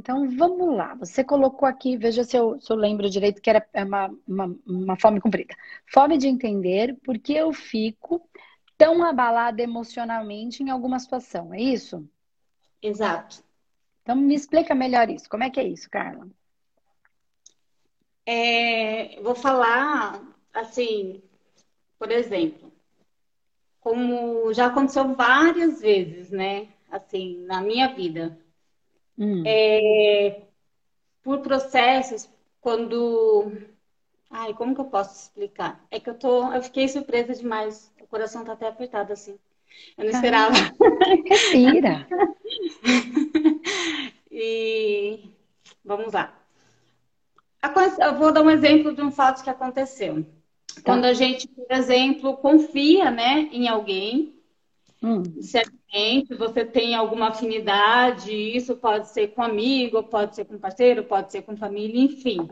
Então vamos lá. Você colocou aqui, veja se eu, se eu lembro direito, que era é uma, uma, uma fome comprida. Fome de entender porque eu fico tão abalada emocionalmente em alguma situação, é isso? Exato. Então me explica melhor isso. Como é que é isso, Carla? É, vou falar assim, por exemplo, como já aconteceu várias vezes, né? Assim, na minha vida. Hum. É, por processos, quando. Ai, como que eu posso explicar? É que eu tô. Eu fiquei surpresa demais. O coração tá até apertado assim. Eu não esperava. Respira. e vamos lá. Eu vou dar um exemplo de um fato que aconteceu. Tá. Quando a gente, por exemplo, confia né, em alguém, hum. Certamente você tem alguma afinidade, isso pode ser com amigo, pode ser com parceiro, pode ser com família, enfim.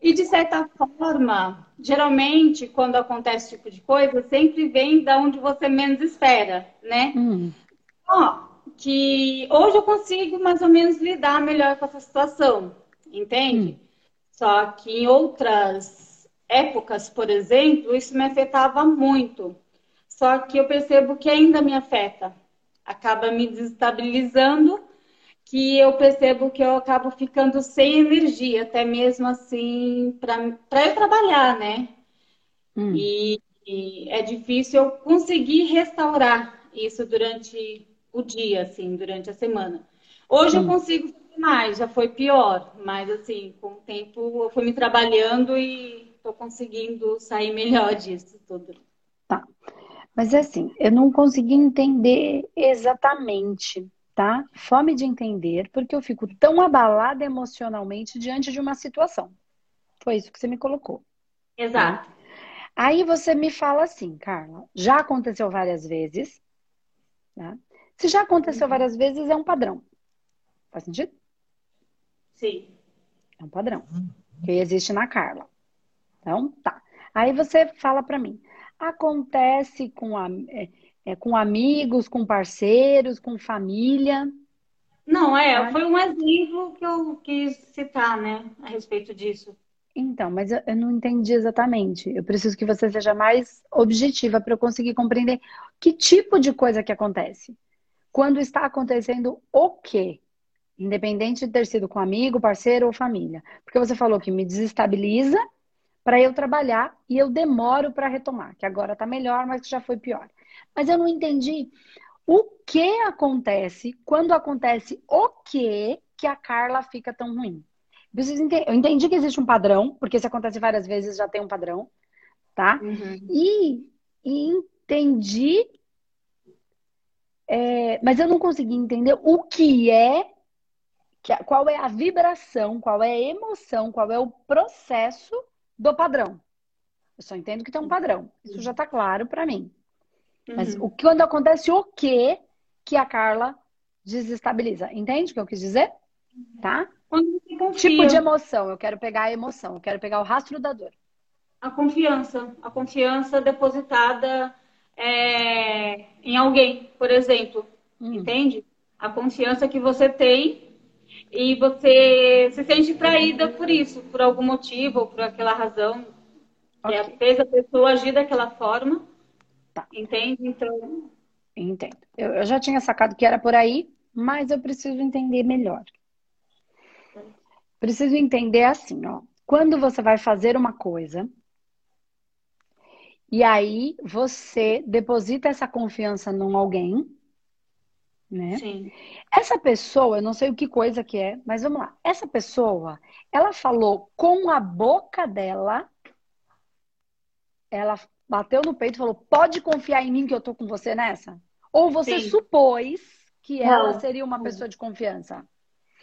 E de certa forma, geralmente, quando acontece esse tipo de coisa, sempre vem da onde você menos espera, né? Hum. Ó, que hoje eu consigo mais ou menos lidar melhor com essa situação, entende? Hum. Só que em outras épocas, por exemplo, isso me afetava muito. Só que eu percebo que ainda me afeta. Acaba me desestabilizando, que eu percebo que eu acabo ficando sem energia, até mesmo assim, para eu trabalhar, né? Hum. E, e é difícil eu conseguir restaurar isso durante o dia, assim, durante a semana. Hoje hum. eu consigo mais, já foi pior, mas assim, com o tempo eu fui me trabalhando e estou conseguindo sair melhor disso tudo. Tá. Mas é assim, eu não consegui entender exatamente, tá? Fome de entender, porque eu fico tão abalada emocionalmente diante de uma situação. Foi isso que você me colocou. Exato. Tá? Aí você me fala assim, Carla, já aconteceu várias vezes, tá? Se já aconteceu uhum. várias vezes, é um padrão. Faz sentido? Sim. É um padrão que existe na Carla. Então, tá. Aí você fala para mim, acontece com, a, é, é, com amigos, com parceiros, com família? Não, é, foi um exemplo que eu quis citar, né, a respeito disso. Então, mas eu, eu não entendi exatamente. Eu preciso que você seja mais objetiva para eu conseguir compreender que tipo de coisa que acontece. Quando está acontecendo o quê? Independente de ter sido com amigo, parceiro ou família. Porque você falou que me desestabiliza para eu trabalhar e eu demoro para retomar, que agora está melhor, mas que já foi pior. Mas eu não entendi o que acontece quando acontece o que que a Carla fica tão ruim. Eu entendi que existe um padrão, porque se acontece várias vezes já tem um padrão, tá? Uhum. E, e, entendi, é, mas eu não consegui entender o que é, qual é a vibração, qual é a emoção, qual é o processo do padrão. Eu só entendo que tem um padrão. Isso já está claro para mim. Mas uhum. o quando acontece o que que a Carla desestabiliza? Entende o que eu quis dizer? Tá? Tipo de emoção. Eu quero pegar a emoção. Eu quero pegar o rastro da dor. A confiança. A confiança depositada é, em alguém, por exemplo. Hum. Entende? A confiança que você tem e você se sente traída por isso, por algum motivo ou por aquela razão okay. que fez a pessoa agir daquela forma. Tá. Entende? Então. Entendo. Eu, eu já tinha sacado que era por aí, mas eu preciso entender melhor. Preciso entender assim, ó. Quando você vai fazer uma coisa, e aí você deposita essa confiança num alguém, né? Sim. Essa pessoa, eu não sei o que coisa que é, mas vamos lá. Essa pessoa, ela falou com a boca dela, ela bateu no peito e falou: "Pode confiar em mim que eu tô com você nessa?" Ou você Sim. supôs que não. ela seria uma pessoa de confiança?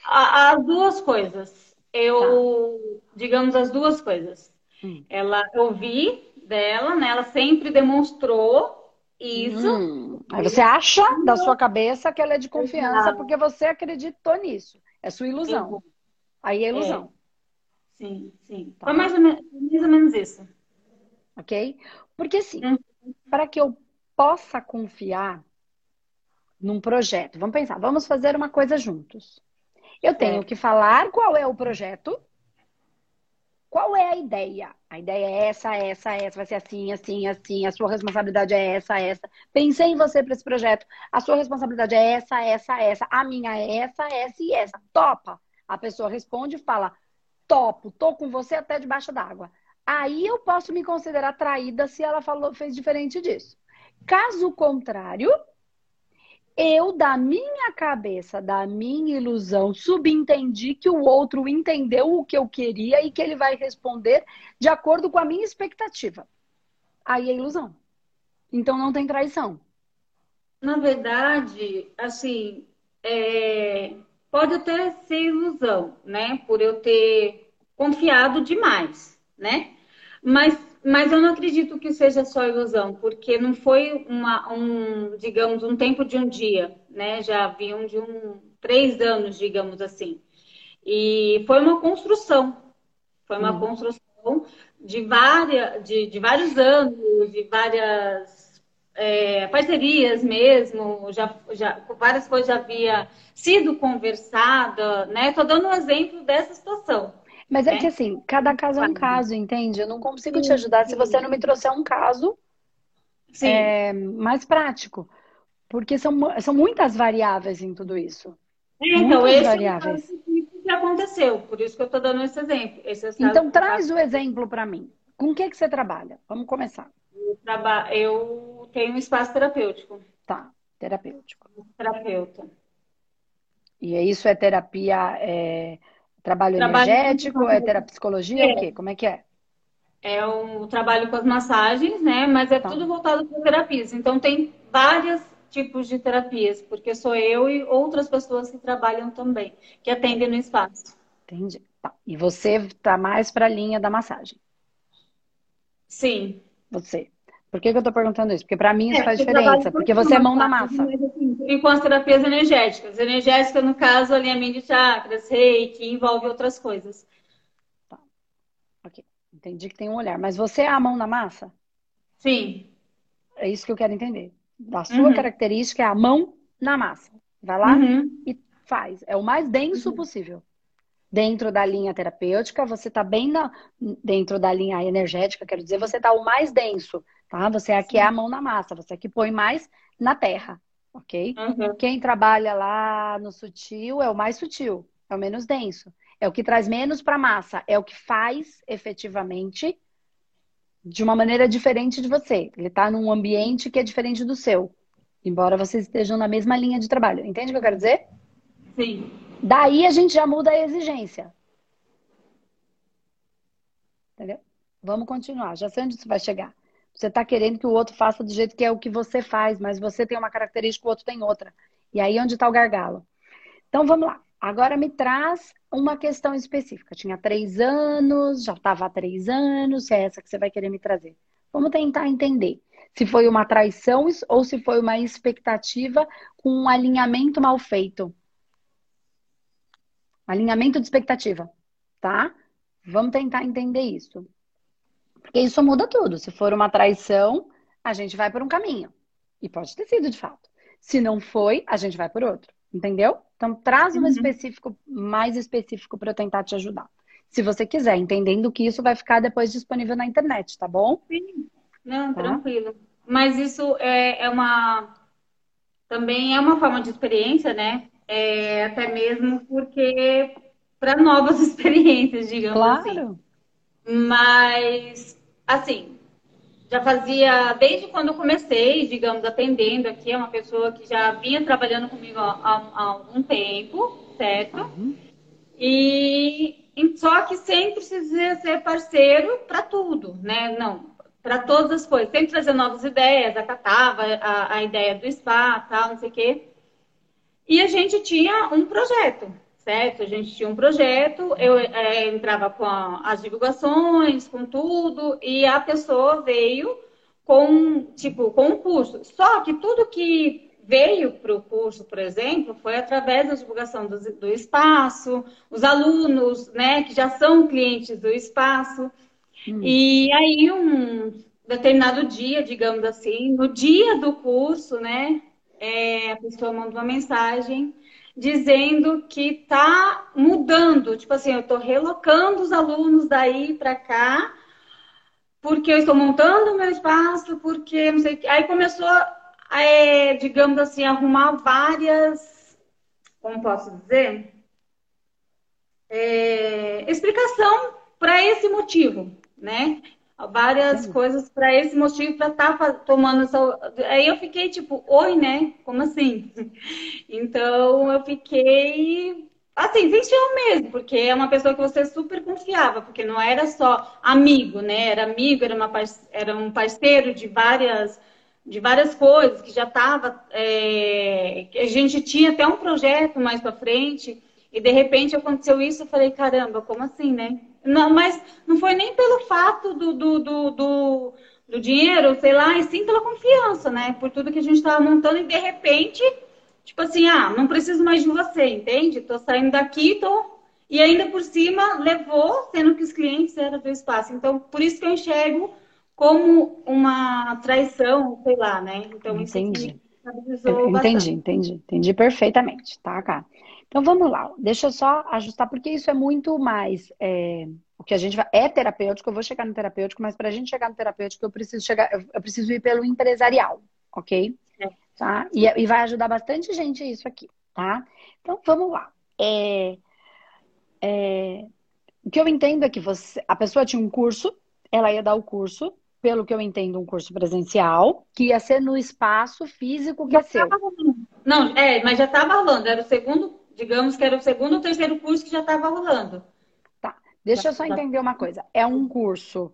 As duas coisas. Eu, tá. digamos as duas coisas. Hum. Ela ouvi dela, né? Ela sempre demonstrou isso. Hum. Aí você acha da sua cabeça que ela é de confiança Exato. porque você acreditou nisso. É sua ilusão. Aí é ilusão. É. Sim, sim. Tá. Foi mais ou, menos, mais ou, menos, isso. Ok? Porque assim, hum. para que eu possa confiar num projeto, vamos pensar, vamos fazer uma coisa juntos. Eu tenho é. que falar qual é o projeto, qual é a ideia? A ideia é essa, essa, essa, vai ser assim, assim, assim, a sua responsabilidade é essa, essa. Pensei em você para esse projeto. A sua responsabilidade é essa, essa, essa. A minha é essa, essa e essa. Topa. A pessoa responde e fala: topo, tô com você até debaixo d'água. Aí eu posso me considerar traída se ela falou, fez diferente disso. Caso contrário, eu, da minha cabeça, da minha ilusão, subentendi que o outro entendeu o que eu queria e que ele vai responder de acordo com a minha expectativa. Aí é ilusão. Então não tem traição. Na verdade, assim, é... pode até ser ilusão, né? Por eu ter confiado demais, né? Mas mas eu não acredito que seja só ilusão, porque não foi uma, um, digamos, um tempo de um dia, né? Já haviam de um três anos, digamos assim. E foi uma construção, foi uma hum. construção de, várias, de, de vários anos, de várias é, parcerias mesmo, já, já, várias coisas já havia sido conversada, né? Estou dando um exemplo dessa situação. Mas é, é que assim, cada caso é um caso, entende? Eu não consigo te ajudar se você não me trouxer um caso é, mais prático. Porque são, são muitas variáveis em tudo isso. É, então, muitas esse variáveis. é o que aconteceu, por isso que eu estou dando esse exemplo. Esse então, traz o exemplo para mim. Com o que, que você trabalha? Vamos começar. Eu, traba... eu tenho um espaço terapêutico. Tá, terapêutico. Terapeuta. E isso é terapia é, Trabalho, trabalho energético, é terapia, é. o quê? Como é que é? É o trabalho com as massagens, né? Mas é tá. tudo voltado para terapias. Então tem vários tipos de terapias, porque sou eu e outras pessoas que trabalham também, que atendem no espaço. Entendi. Tá. E você está mais para a linha da massagem? Sim. Você. Por que, que eu estou perguntando isso? Porque para mim isso é, faz diferença, porque você é mão na massa. Mas, assim, com as terapias energéticas. Energética, no caso, alinhamento de chakras, reiki, envolve outras coisas. Tá. Ok. Entendi que tem um olhar. Mas você é a mão na massa? Sim. É isso que eu quero entender. A sua uhum. característica é a mão na massa. Vai lá uhum. e faz. É o mais denso uhum. possível. Dentro da linha terapêutica, você está bem na, dentro da linha energética, quero dizer, você está o mais denso tá? Você aqui Sim. é a mão na massa, você aqui põe mais na terra, ok? Uhum. Quem trabalha lá no sutil é o mais sutil, é o menos denso, é o que traz menos para a massa, é o que faz efetivamente de uma maneira diferente de você. Ele está num ambiente que é diferente do seu, embora vocês estejam na mesma linha de trabalho. Entende o que eu quero dizer? Sim. Daí a gente já muda a exigência. Entendeu? Vamos continuar. Já sei onde isso vai chegar. Você está querendo que o outro faça do jeito que é o que você faz, mas você tem uma característica, o outro tem outra. E aí onde está o gargalo? Então vamos lá. Agora me traz uma questão específica. Tinha três anos, já estava há três anos, se é essa que você vai querer me trazer. Vamos tentar entender se foi uma traição ou se foi uma expectativa com um alinhamento mal feito. Alinhamento de expectativa, tá? Vamos tentar entender isso. Porque isso muda tudo. Se for uma traição, a gente vai por um caminho. E pode ter sido de fato. Se não foi, a gente vai por outro. Entendeu? Então, traz um uhum. específico, mais específico para eu tentar te ajudar. Se você quiser, entendendo que isso vai ficar depois disponível na internet, tá bom? Sim. Não, tá? tranquilo. Mas isso é, é, uma. Também é uma forma de experiência, né? É, até mesmo porque para novas experiências, digamos claro. assim. Claro. Mas, assim, já fazia, desde quando eu comecei, digamos, atendendo aqui, é uma pessoa que já vinha trabalhando comigo há, há algum tempo, certo? Uhum. E só que sempre precisa ser parceiro para tudo, né? Não, para todas as coisas. Sempre trazer novas ideias, acatava a, a ideia do spa, tal, não sei o quê. E a gente tinha um projeto, certo? A gente tinha um projeto, eu é, entrava com a, as divulgações, com tudo, e a pessoa veio com, tipo, com um curso. Só que tudo que veio para o curso, por exemplo, foi através da divulgação do, do espaço, os alunos, né, que já são clientes do espaço. Hum. E aí, um determinado dia, digamos assim, no dia do curso, né, é, a pessoa manda uma mensagem dizendo que tá mudando, tipo assim, eu estou relocando os alunos daí para cá, porque eu estou montando o meu espaço, porque não sei, aí começou, é, digamos assim, arrumar várias, como posso dizer, é, explicação para esse motivo, né? Várias Sim. coisas para esse motivo, para estar tá tomando essa. Aí eu fiquei tipo, oi, né? Como assim? Então eu fiquei assim, sem chão mesmo, porque é uma pessoa que você super confiava, porque não era só amigo, né? Era amigo, era, uma, era um parceiro de várias de várias coisas que já estava é, a gente tinha até um projeto mais para frente e de repente aconteceu isso eu falei caramba como assim né não, mas não foi nem pelo fato do, do, do, do, do dinheiro, sei lá, e sim pela confiança, né? Por tudo que a gente estava montando e de repente, tipo assim, ah, não preciso mais de você, entende? Tô saindo daqui, tô. E ainda por cima levou, sendo que os clientes eram do espaço. Então, por isso que eu enxergo como uma traição, sei lá, né? Então, entendi. isso entendi, entendi, entendi perfeitamente, tá, cara? Então vamos lá, deixa eu só ajustar, porque isso é muito mais. É, o que a gente vai. É terapêutico, eu vou chegar no terapêutico, mas para a gente chegar no terapêutico, eu preciso chegar, eu preciso ir pelo empresarial, ok? É. Tá? E, e, vai ajudar bastante gente isso aqui, tá? Então vamos lá. É, é, o que eu entendo é que você, a pessoa tinha um curso, ela ia dar o curso, pelo que eu entendo, um curso presencial, que ia ser no espaço físico que já é seu. Não, é, mas já estava rolando, era o segundo digamos que era o segundo ou terceiro curso que já estava rolando. Tá. Deixa eu só entender uma coisa. É um curso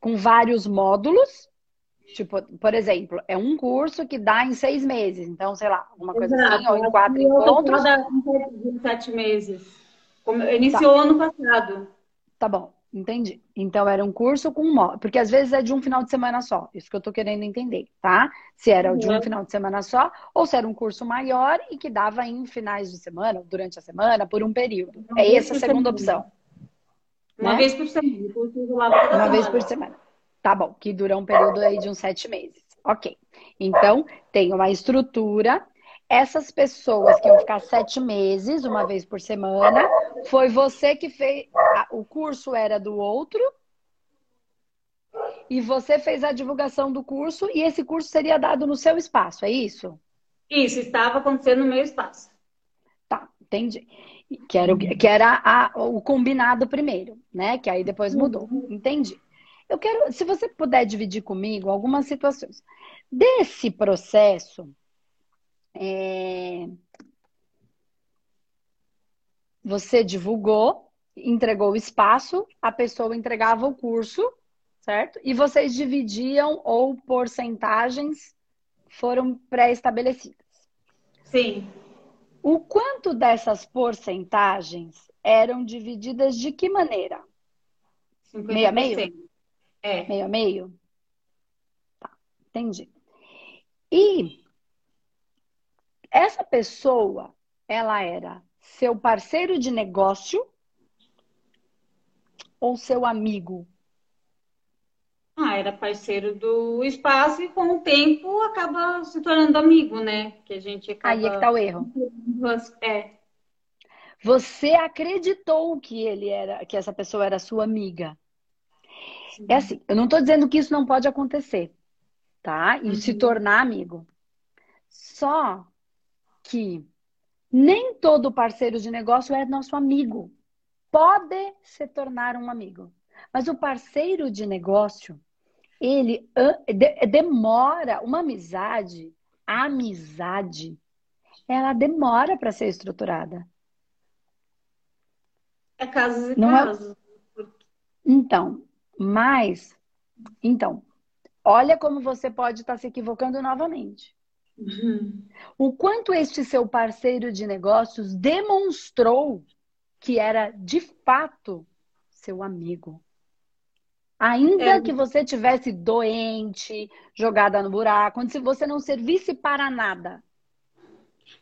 com vários módulos. Tipo, por exemplo, é um curso que dá em seis meses. Então, sei lá, uma coisa Exato. assim, ou em quatro encontros. Em sete meses. Iniciou tá. ano passado. Tá bom. Entendi. Então era um curso com módulo, porque às vezes é de um final de semana só. Isso que eu tô querendo entender, tá? Se era de um uhum. final de semana só, ou se era um curso maior e que dava em finais de semana, durante a semana, por um período. Uma é essa a segunda semana. opção. Uma né? vez por semana. Uma vez por semana. Tá bom, que dura um período aí de uns sete meses. Ok. Então, tem uma estrutura essas pessoas que iam ficar sete meses, uma vez por semana, foi você que fez. O curso era do outro. E você fez a divulgação do curso e esse curso seria dado no seu espaço, é isso? Isso, estava acontecendo no meu espaço. Tá, entendi. Que era, o, que era a, o combinado primeiro, né? Que aí depois mudou. Uhum. Entendi. Eu quero, se você puder dividir comigo algumas situações. Desse processo, é... Você divulgou, entregou o espaço, a pessoa entregava o curso, certo? E vocês dividiam ou porcentagens foram pré-estabelecidas. Sim. O quanto dessas porcentagens eram divididas de que maneira? 50%. Meio a meio? É. Meio a meio? Tá, entendi. E essa pessoa, ela era seu parceiro de negócio ou seu amigo? Ah, era parceiro do espaço e com o tempo acaba se tornando amigo, né? Que a gente acaba... Aí é que tá o erro. É. Você acreditou que ele era, que essa pessoa era sua amiga. Sim. É assim, eu não estou dizendo que isso não pode acontecer, tá? E uhum. se tornar amigo. Só que nem todo parceiro de negócio é nosso amigo. Pode se tornar um amigo. Mas o parceiro de negócio, ele demora, uma amizade, a amizade, ela demora para ser estruturada. É casos e Não é casos. É... Então, mas, então, olha como você pode estar se equivocando novamente. Uhum. O quanto este seu parceiro de negócios demonstrou que era de fato seu amigo. Ainda é. que você tivesse doente, jogada no buraco, quando se você não servisse para nada.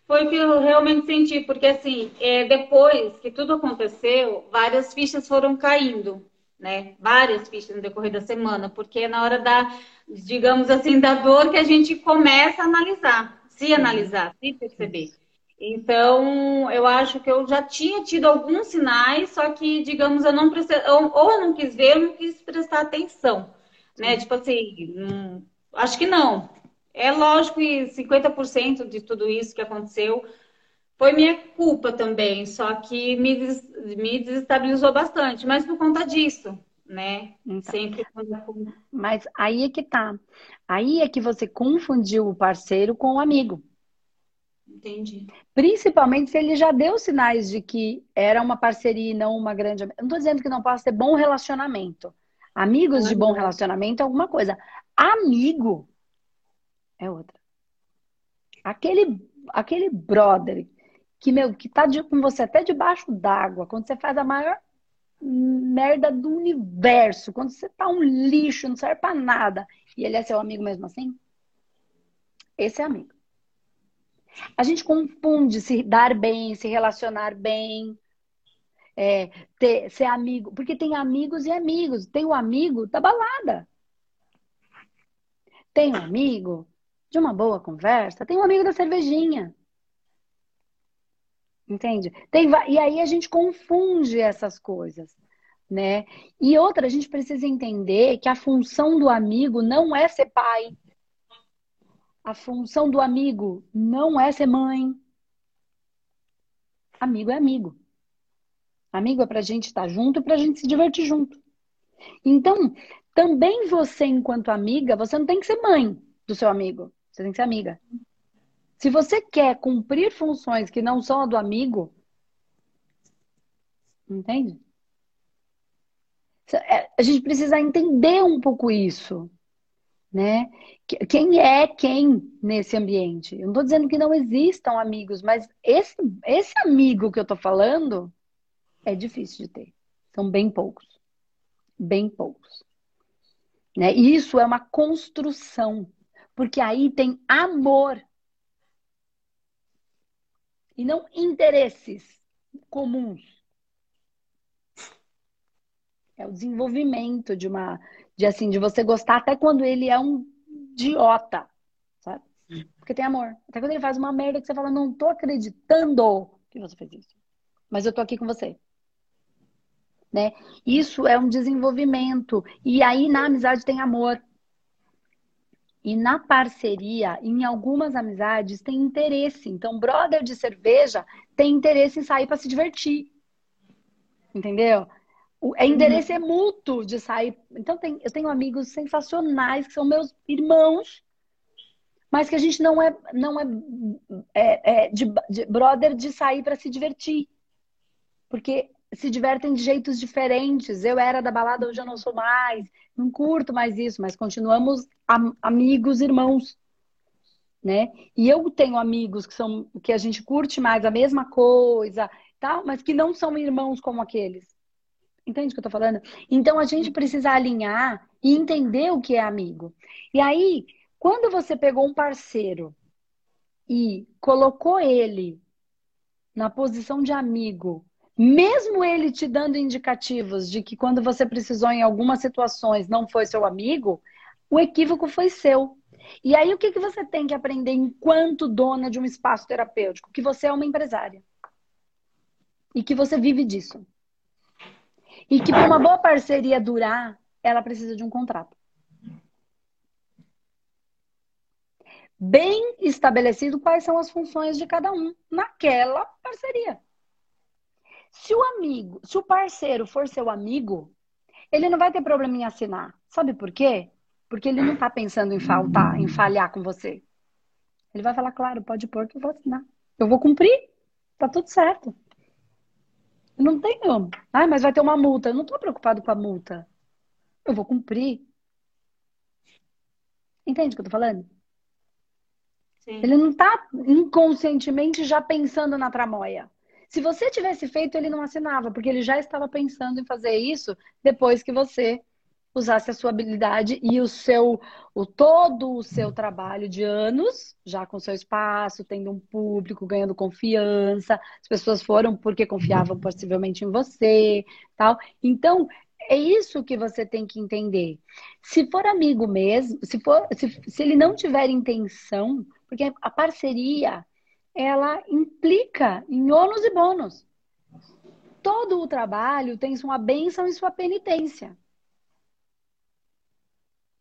Foi o que eu realmente senti, porque assim, é, depois que tudo aconteceu, várias fichas foram caindo, né? Várias fichas no decorrer da semana, porque é na hora da digamos assim, da dor que a gente começa a analisar, se analisar, se perceber. Então, eu acho que eu já tinha tido alguns sinais, só que, digamos, eu não precisei, ou eu não quis ver, eu não quis prestar atenção, né? Tipo assim, hum, acho que não. É lógico que 50% de tudo isso que aconteceu foi minha culpa também, só que me, des, me desestabilizou bastante, mas por conta disso, né? Então, Sempre Mas aí é que tá. Aí é que você confundiu o parceiro com o amigo. Entendi. Principalmente se ele já deu sinais de que era uma parceria e não uma grande. Eu não estou dizendo que não possa ter bom relacionamento. Amigos uhum. de bom relacionamento é alguma coisa. Amigo é outra. Aquele, aquele brother que, meu, que tá de, com você até debaixo d'água, quando você faz a maior merda do universo, quando você tá um lixo, não serve pra nada, e ele é seu amigo mesmo assim, esse é amigo. A gente confunde se dar bem, se relacionar bem, é, ter, ser amigo. Porque tem amigos e amigos. Tem o amigo da balada. Tem um amigo de uma boa conversa. Tem um amigo da cervejinha. Entende? Tem, e aí a gente confunde essas coisas. Né? E outra, a gente precisa entender que a função do amigo não é ser pai, a função do amigo não é ser mãe. Amigo é amigo. Amigo é pra gente estar junto e pra gente se divertir junto. Então, também você, enquanto amiga, você não tem que ser mãe do seu amigo. Você tem que ser amiga. Se você quer cumprir funções que não são a do amigo, entende? É, a gente precisa entender um pouco isso né? Quem é quem nesse ambiente? Eu não estou dizendo que não existam amigos, mas esse, esse amigo que eu estou falando é difícil de ter. São bem poucos. Bem poucos. Né? Isso é uma construção, porque aí tem amor e não interesses comuns. É o desenvolvimento de uma de assim, de você gostar até quando ele é um idiota, sabe? Porque tem amor. Até quando ele faz uma merda que você fala, não tô acreditando que você fez isso. Mas eu tô aqui com você. Né? Isso é um desenvolvimento. E aí na amizade tem amor. E na parceria, em algumas amizades, tem interesse. Então, brother de cerveja tem interesse em sair para se divertir. Entendeu? O é endereço é mútuo de sair. Então, tem, eu tenho amigos sensacionais que são meus irmãos, mas que a gente não é, não é, é, é de, de brother de sair para se divertir. Porque se divertem de jeitos diferentes. Eu era da balada, hoje eu não sou mais. Não curto mais isso, mas continuamos am amigos, irmãos. Né? E eu tenho amigos que são que a gente curte mais a mesma coisa, tal, mas que não são irmãos como aqueles. Entende o que eu tô falando? Então a gente precisa alinhar e entender o que é amigo. E aí, quando você pegou um parceiro e colocou ele na posição de amigo, mesmo ele te dando indicativos de que quando você precisou em algumas situações não foi seu amigo, o equívoco foi seu. E aí o que, que você tem que aprender enquanto dona de um espaço terapêutico? Que você é uma empresária. E que você vive disso. E que para uma boa parceria durar, ela precisa de um contrato. Bem estabelecido quais são as funções de cada um naquela parceria. Se o amigo, se o parceiro for seu amigo, ele não vai ter problema em assinar. Sabe por quê? Porque ele não está pensando em faltar, em falhar com você. Ele vai falar, claro, pode pôr que eu vou assinar. Eu vou cumprir. Tá tudo certo. Não tenho. Ah, mas vai ter uma multa. Eu não estou preocupado com a multa. Eu vou cumprir. Entende o que eu tô falando? Sim. Ele não está inconscientemente já pensando na tramóia. Se você tivesse feito, ele não assinava, porque ele já estava pensando em fazer isso depois que você usasse a sua habilidade e o seu, o todo o seu trabalho de anos, já com seu espaço, tendo um público, ganhando confiança, as pessoas foram porque confiavam possivelmente em você, tal. Então, é isso que você tem que entender. Se for amigo mesmo, se for, se, se ele não tiver intenção, porque a parceria ela implica em ônus e bônus. Todo o trabalho tem sua bênção e sua penitência.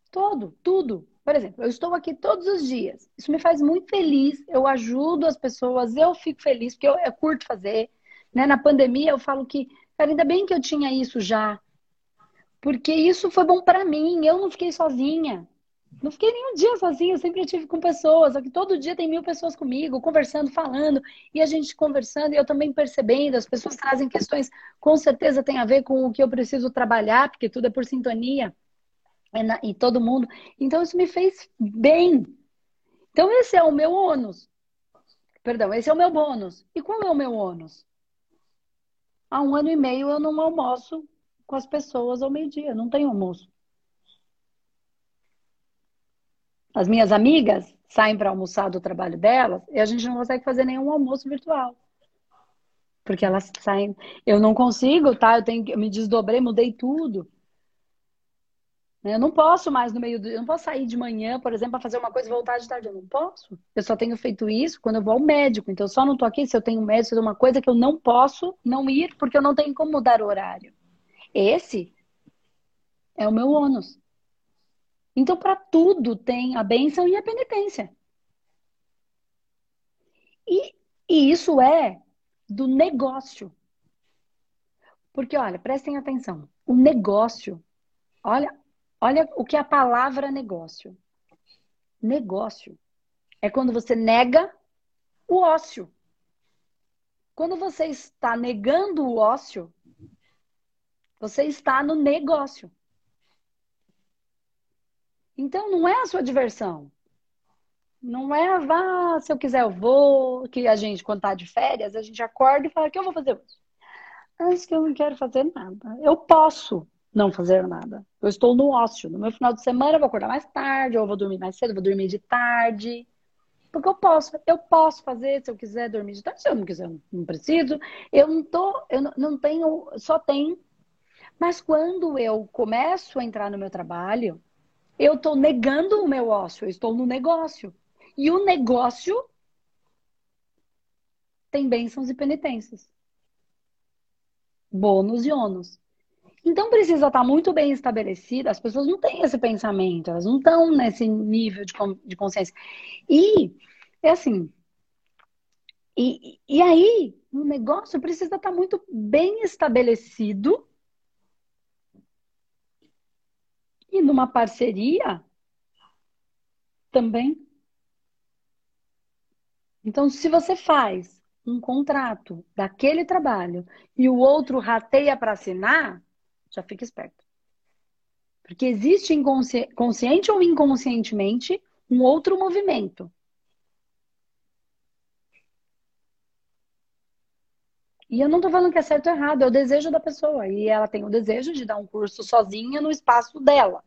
Todo, tudo. Por exemplo, eu estou aqui todos os dias. Isso me faz muito feliz. Eu ajudo as pessoas, eu fico feliz, porque eu, eu curto fazer. Né? Na pandemia, eu falo que, cara, ainda bem que eu tinha isso já. Porque isso foi bom para mim. Eu não fiquei sozinha. Não fiquei nenhum dia sozinha, eu sempre estive com pessoas. Aqui todo dia tem mil pessoas comigo, conversando, falando, e a gente conversando, e eu também percebendo, as pessoas trazem questões, com certeza tem a ver com o que eu preciso trabalhar, porque tudo é por sintonia e todo mundo. Então, isso me fez bem. Então, esse é o meu ônus. Perdão, esse é o meu bônus. E qual é o meu ônus? Há um ano e meio eu não almoço com as pessoas ao meio-dia, não tenho almoço. As minhas amigas saem para almoçar do trabalho delas e a gente não consegue fazer nenhum almoço virtual. Porque elas saem. Eu não consigo, tá? Eu tenho eu me desdobrei, mudei tudo. Eu não posso mais no meio do. Eu não posso sair de manhã, por exemplo, para fazer uma coisa e voltar de tarde. Eu não posso. Eu só tenho feito isso quando eu vou ao médico. Então, eu só não estou aqui se eu tenho médico, se eu uma coisa que eu não posso não ir, porque eu não tenho como mudar o horário. Esse é o meu ônus. Então, para tudo tem a bênção e a penitência. E, e isso é do negócio. Porque, olha, prestem atenção. O negócio, olha, Olha o que é a palavra negócio. Negócio é quando você nega o ócio. Quando você está negando o ócio, você está no negócio. Então não é a sua diversão. Não é, vá, se eu quiser eu vou, que a gente, quando tá de férias, a gente acorda e fala, que eu vou fazer hoje? Acho que eu não quero fazer nada. Eu posso não fazer nada. Eu estou no ócio. No meu final de semana eu vou acordar mais tarde, ou eu vou dormir mais cedo, eu vou dormir de tarde. Porque eu posso, eu posso fazer se eu quiser dormir de tarde, se eu não quiser, eu não preciso. Eu não tô, eu não tenho, só tenho. Mas quando eu começo a entrar no meu trabalho, eu estou negando o meu ócio, eu estou no negócio. E o negócio tem bênçãos e penitências. Bônus e ônus. Então precisa estar muito bem estabelecido. As pessoas não têm esse pensamento, elas não estão nesse nível de, de consciência. E é assim. E, e aí, o negócio precisa estar muito bem estabelecido. E numa parceria também. Então, se você faz um contrato daquele trabalho e o outro rateia para assinar, já fica esperto. Porque existe consciente ou inconscientemente um outro movimento. E eu não estou falando que é certo ou errado, é o desejo da pessoa. E ela tem o desejo de dar um curso sozinha no espaço dela.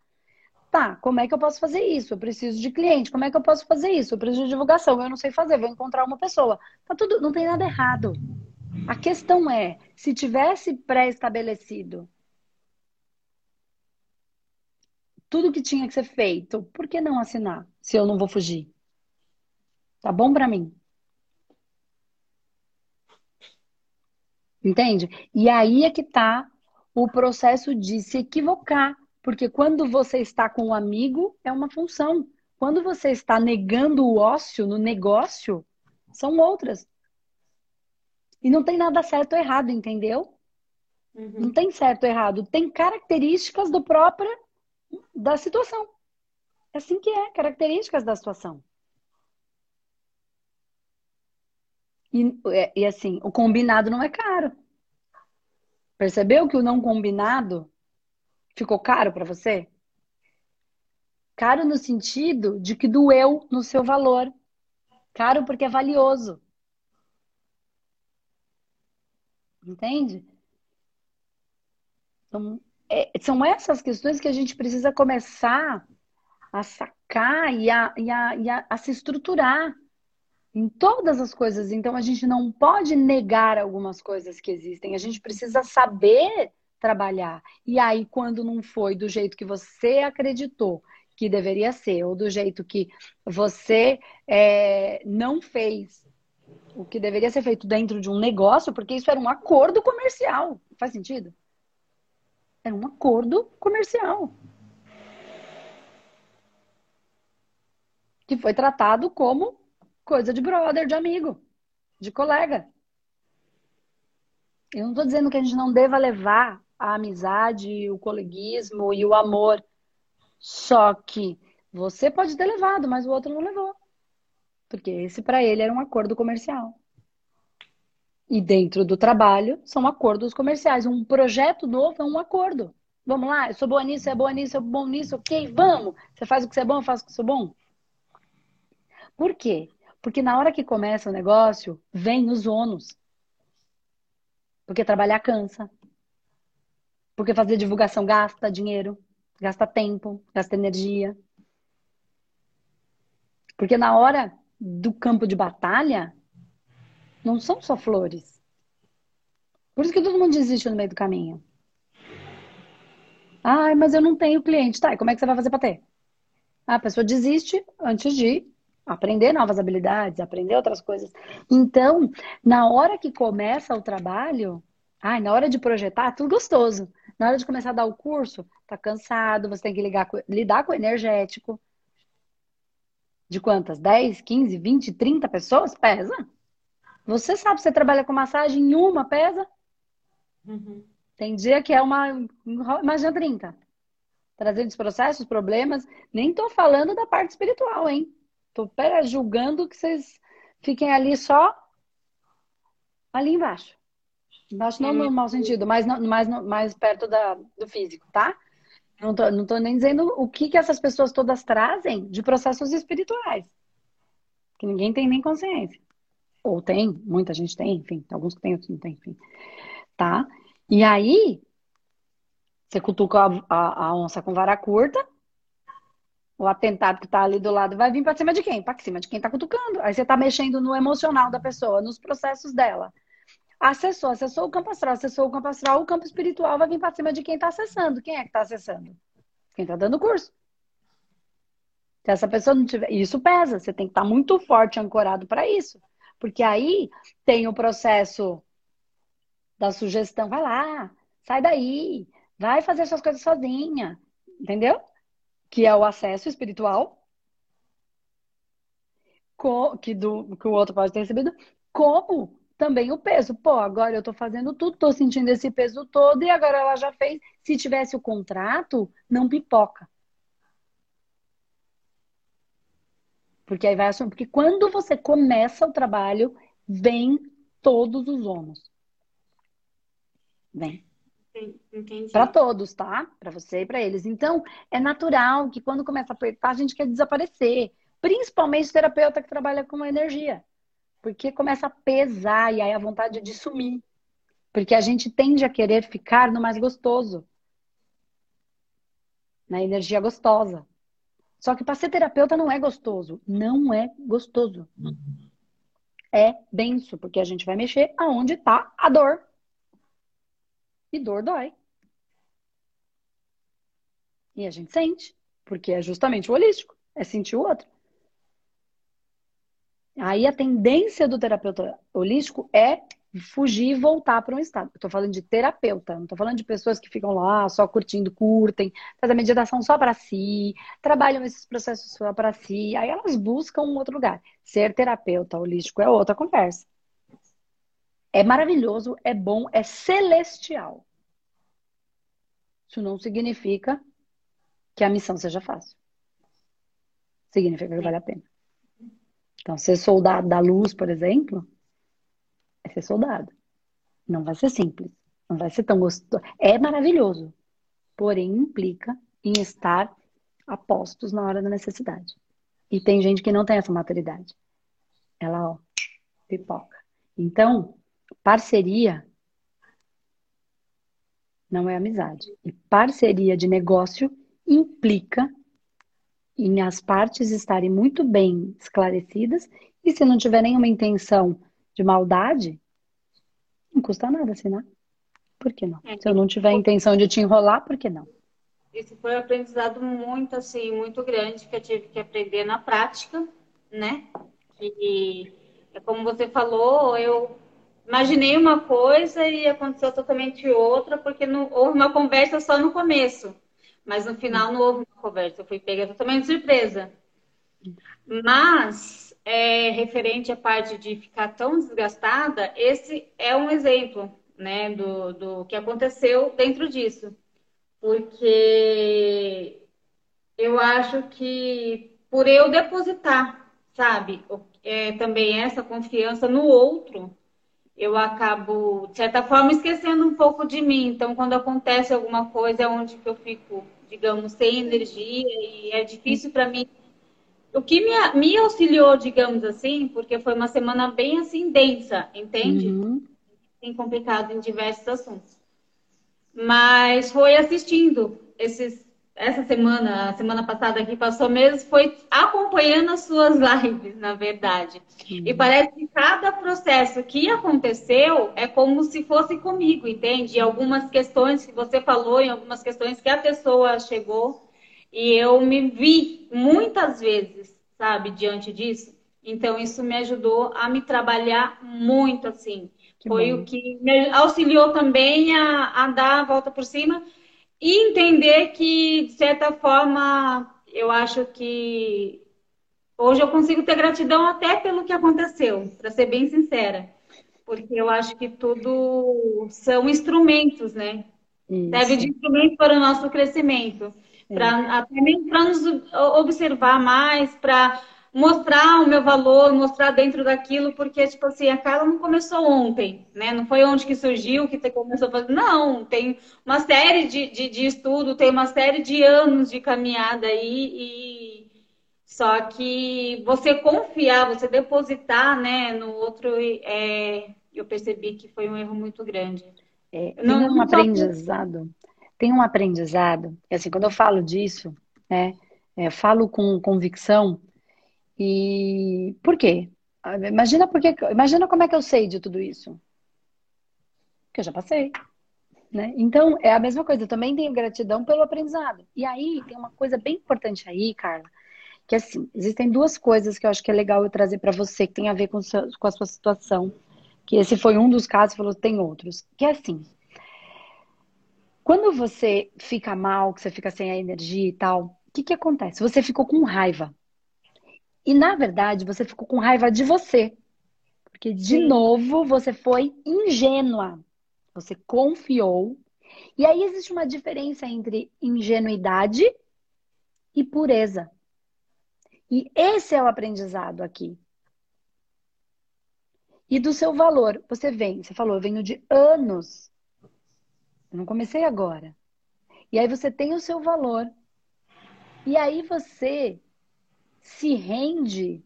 Tá, como é que eu posso fazer isso? Eu preciso de cliente. Como é que eu posso fazer isso? Eu preciso de divulgação. Eu não sei fazer, vou encontrar uma pessoa. Tá tudo, não tem nada errado. A questão é, se tivesse pré-estabelecido tudo que tinha que ser feito, por que não assinar se eu não vou fugir? Tá bom para mim? Entende? E aí é que tá o processo de se equivocar, porque quando você está com um amigo é uma função. Quando você está negando o ócio no negócio, são outras. E não tem nada certo ou errado, entendeu? Uhum. Não tem certo ou errado. Tem características do próprio da situação. É assim que é, características da situação. E, e assim, o combinado não é caro. Percebeu que o não combinado ficou caro para você? Caro no sentido de que doeu no seu valor. Caro porque é valioso. Entende? Então, é, são essas questões que a gente precisa começar a sacar e a, e a, e a, a se estruturar em todas as coisas. Então, a gente não pode negar algumas coisas que existem, a gente precisa saber trabalhar. E aí, quando não foi do jeito que você acreditou que deveria ser, ou do jeito que você é, não fez o que deveria ser feito dentro de um negócio, porque isso era um acordo comercial. Faz sentido? Era um acordo comercial. Que foi tratado como coisa de brother, de amigo, de colega. Eu não estou dizendo que a gente não deva levar a amizade, o coleguismo e o amor. Só que você pode ter levado, mas o outro não levou. Porque esse para ele era um acordo comercial. E dentro do trabalho são acordos comerciais. Um projeto novo é um acordo. Vamos lá, eu sou boa nisso, é boa nisso, é bom nisso, ok, vamos. Você faz o que você é bom, eu faço o que eu sou bom. Por quê? Porque na hora que começa o negócio, vem os ônus. Porque trabalhar cansa. Porque fazer divulgação gasta dinheiro, gasta tempo, gasta energia. Porque na hora do campo de batalha, não são só flores. Por isso que todo mundo desiste no meio do caminho. Ai, mas eu não tenho cliente. Tá, e como é que você vai fazer para ter? A pessoa desiste antes de aprender novas habilidades, aprender outras coisas. Então, na hora que começa o trabalho, ai, na hora de projetar, tudo gostoso. Na hora de começar a dar o curso, tá cansado, você tem que ligar, lidar com o energético. De quantas? 10, 15, 20, 30 pessoas? Pesa. Você sabe, você trabalha com massagem em uma, pesa? Uhum. Tem dia que é uma. Imagina 30. Trazendo os processos, problemas. Nem tô falando da parte espiritual, hein? Tô pera, julgando que vocês fiquem ali só ali embaixo. Embaixo não no mau sentido, mas mais, mais perto da, do físico, tá? Não tô, não tô nem dizendo o que, que essas pessoas todas trazem de processos espirituais. Que ninguém tem nem consciência. Ou tem, muita gente tem, enfim. Alguns que tem, outros não tem, enfim. Tá? E aí, você cutuca a, a, a onça com vara curta, o atentado que está ali do lado vai vir para cima de quem? Para cima de quem está cutucando. Aí você está mexendo no emocional da pessoa, nos processos dela. Acessou, acessou o campo astral, acessou o campo astral, o campo espiritual vai vir para cima de quem está acessando. Quem é que está acessando? Quem está dando curso. Se essa pessoa não tiver. Isso pesa, você tem que estar tá muito forte, ancorado para isso. Porque aí tem o processo da sugestão, vai lá, sai daí, vai fazer suas coisas sozinha. Entendeu? Que é o acesso espiritual, que, do, que o outro pode ter recebido, como também o peso. Pô, agora eu tô fazendo tudo, tô sentindo esse peso todo e agora ela já fez. Se tivesse o contrato, não pipoca. Porque aí vai assumir. Porque quando você começa o trabalho, vem todos os ônus. Vem. Para todos, tá? Para você e para eles. Então, é natural que quando começa a apertar, a gente quer desaparecer. Principalmente terapeuta que trabalha com energia. Porque começa a pesar e aí a vontade de sumir. Porque a gente tende a querer ficar no mais gostoso. Na energia gostosa. Só que para ser terapeuta não é gostoso. Não é gostoso. É denso, porque a gente vai mexer aonde está a dor. E dor dói. E a gente sente, porque é justamente o holístico, é sentir o outro. Aí a tendência do terapeuta holístico é fugir e voltar para um estado. Eu tô falando de terapeuta, não tô falando de pessoas que ficam lá só curtindo, curtem, fazem a meditação só para si, trabalham esses processos só para si, aí elas buscam um outro lugar. Ser terapeuta holístico é outra conversa. É maravilhoso, é bom, é celestial. Isso não significa que a missão seja fácil. Significa que vale a pena. Então, ser soldado da luz, por exemplo, é ser soldado. Não vai ser simples. Não vai ser tão gostoso. É maravilhoso. Porém, implica em estar a postos na hora da necessidade. E tem gente que não tem essa maturidade. Ela, ó, pipoca. Então, Parceria não é amizade. E parceria de negócio implica em as partes estarem muito bem esclarecidas e se não tiver nenhuma intenção de maldade, não custa nada assinar. Por que não? Se eu não tiver intenção de te enrolar, por que não? Isso foi um aprendizado muito, assim, muito grande que eu tive que aprender na prática, né? E É como você falou, eu imaginei uma coisa e aconteceu totalmente outra, porque não houve uma conversa só no começo. Mas no final não houve uma conversa. Eu fui pega totalmente surpresa. Mas, é, referente à parte de ficar tão desgastada, esse é um exemplo né, do, do que aconteceu dentro disso. Porque eu acho que por eu depositar, sabe, é, também essa confiança no outro, eu acabo, de certa forma, esquecendo um pouco de mim. Então, quando acontece alguma coisa, é onde que eu fico, digamos, sem energia e é difícil para mim. O que me, me auxiliou, digamos assim, porque foi uma semana bem assim densa, entende? Uhum. Bem complicado em diversos assuntos. Mas foi assistindo esses essa semana, a semana passada que passou mesmo, foi acompanhando as suas lives, na verdade. Uhum. E parece que cada processo que aconteceu é como se fosse comigo, entende? E algumas questões que você falou, em algumas questões que a pessoa chegou, e eu me vi muitas vezes, sabe, diante disso. Então, isso me ajudou a me trabalhar muito, assim. Que foi bom. o que me auxiliou também a, a dar a volta por cima e entender que, de certa forma, eu acho que hoje eu consigo ter gratidão até pelo que aconteceu, para ser bem sincera. Porque eu acho que tudo são instrumentos, né? Isso. Serve de instrumento para o nosso crescimento. É. Pra, até mesmo para nos observar mais, para mostrar o meu valor, mostrar dentro daquilo, porque, tipo assim, a Carla não começou ontem, né? Não foi onde que surgiu, que você começou a fazer. Não, tem uma série de, de, de estudo, tem uma série de anos de caminhada aí e só que você confiar, você depositar, né, no outro, é... eu percebi que foi um erro muito grande. É, tem não, um não aprendizado, só... tem um aprendizado, e assim, quando eu falo disso, né, é, falo com convicção, e por quê? Ah, imagina, porque, imagina como é que eu sei de tudo isso. Que eu já passei. Né? Então, é a mesma coisa. Eu também tenho gratidão pelo aprendizado. E aí, tem uma coisa bem importante aí, Carla, que assim, existem duas coisas que eu acho que é legal eu trazer para você, que tem a ver com, seu, com a sua situação. Que esse foi um dos casos, falou, tem outros. Que é assim, quando você fica mal, que você fica sem a energia e tal, o que, que acontece? Você ficou com raiva. E na verdade, você ficou com raiva de você. Porque, de Sim. novo, você foi ingênua. Você confiou. E aí existe uma diferença entre ingenuidade e pureza. E esse é o aprendizado aqui. E do seu valor. Você vem, você falou, eu venho de anos. Eu não comecei agora. E aí você tem o seu valor. E aí você se rende,